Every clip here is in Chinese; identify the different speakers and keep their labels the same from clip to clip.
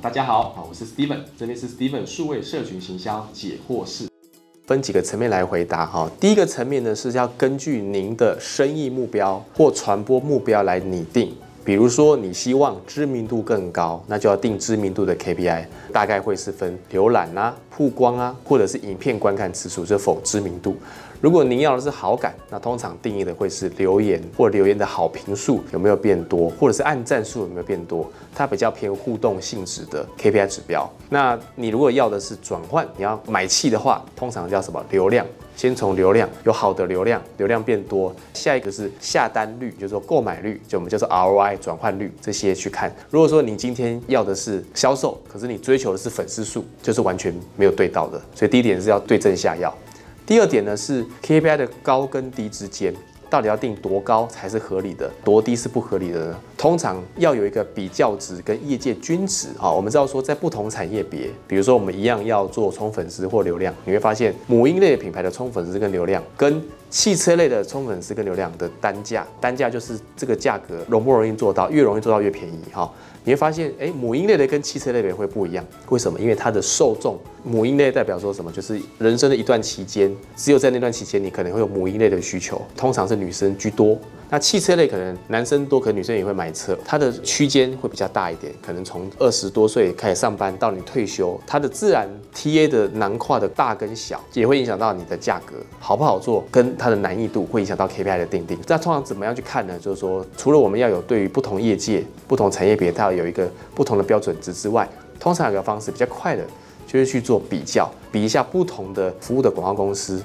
Speaker 1: 大家好，啊，我是 Steven，这边是 Steven 数位社群行销解惑室。分几个层面来回答哈。第一个层面呢是要根据您的生意目标或传播目标来拟定。比如说你希望知名度更高，那就要定知名度的 KPI，大概会是分浏览啊、曝光啊，或者是影片观看次数，这否知名度。如果您要的是好感，那通常定义的会是留言或留言的好评数有没有变多，或者是按赞数有没有变多，它比较偏互动性质的 KPI 指标。那你如果要的是转换，你要买气的话，通常叫什么流量？先从流量有好的流量，流量变多，下一个是下单率，就是说购买率，就我们叫做 ROI 转换率这些去看。如果说你今天要的是销售，可是你追求的是粉丝数，就是完全没有对到的。所以第一点是要对症下药。第二点呢是 KPI 的高跟低之间，到底要定多高才是合理的，多低是不合理的呢？通常要有一个比较值跟业界均值啊。我们知道说在不同产业别，比如说我们一样要做冲粉丝或流量，你会发现母婴类的品牌的冲粉丝跟流量，跟汽车类的冲粉丝跟流量的单价，单价就是这个价格容不容易做到，越容易做到越便宜哈。你会发现，哎，母婴类的跟汽车类的会不一样，为什么？因为它的受众，母婴类代表说什么？就是人生的一段期间，只有在那段期间，你可能会有母婴类的需求，通常是女生居多。那汽车类可能男生多，可能女生也会买车，它的区间会比较大一点，可能从二十多岁开始上班到你退休，它的自然 TA 的囊括的大跟小，也会影响到你的价格好不好做，跟它的难易度会影响到 KPI 的定定。那通常怎么样去看呢？就是说，除了我们要有对于不同业界、不同产业别，它要有一个不同的标准值之外，通常有个方式比较快的，就是去做比较，比一下不同的服务的广告公司。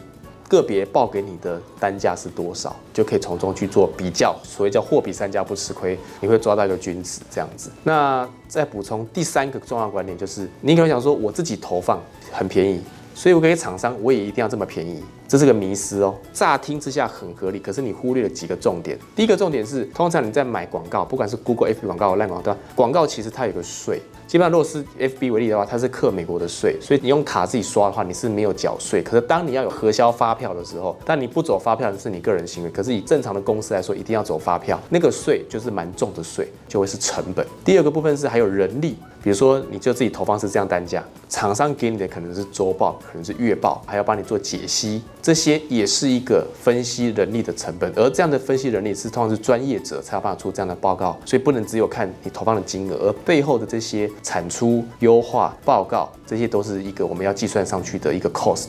Speaker 1: 个别报给你的单价是多少，就可以从中去做比较，所谓叫货比三家不吃亏，你会抓到一个均值这样子。那再补充第三个重要观点，就是你可能想说，我自己投放很便宜，所以我给厂商我也一定要这么便宜，这是个迷思哦。乍听之下很合理，可是你忽略了几个重点。第一个重点是，通常你在买广告，不管是 Google、F B 广告、烂广告，广告其实它有个税。基本上，如果是 FB 为例的话，它是克美国的税，所以你用卡自己刷的话，你是没有缴税。可是当你要有核销发票的时候，但你不走发票是你个人行为。可是以正常的公司来说，一定要走发票，那个税就是蛮重的税，就会是成本。第二个部分是还有人力，比如说你就自己投放是这样单价，厂商给你的可能是周报，可能是月报，还要帮你做解析，这些也是一个分析人力的成本。而这样的分析人力是通常是专业者才有办法出这样的报告，所以不能只有看你投放的金额，而背后的这些。产出优化报告，这些都是一个我们要计算上去的一个 cost。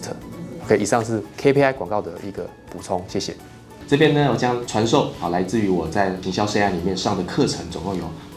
Speaker 1: OK，以上是 KPI 广告的一个补充，谢谢。这边呢，我将传授啊，来自于我在营销 CI 里面上的课程，总共有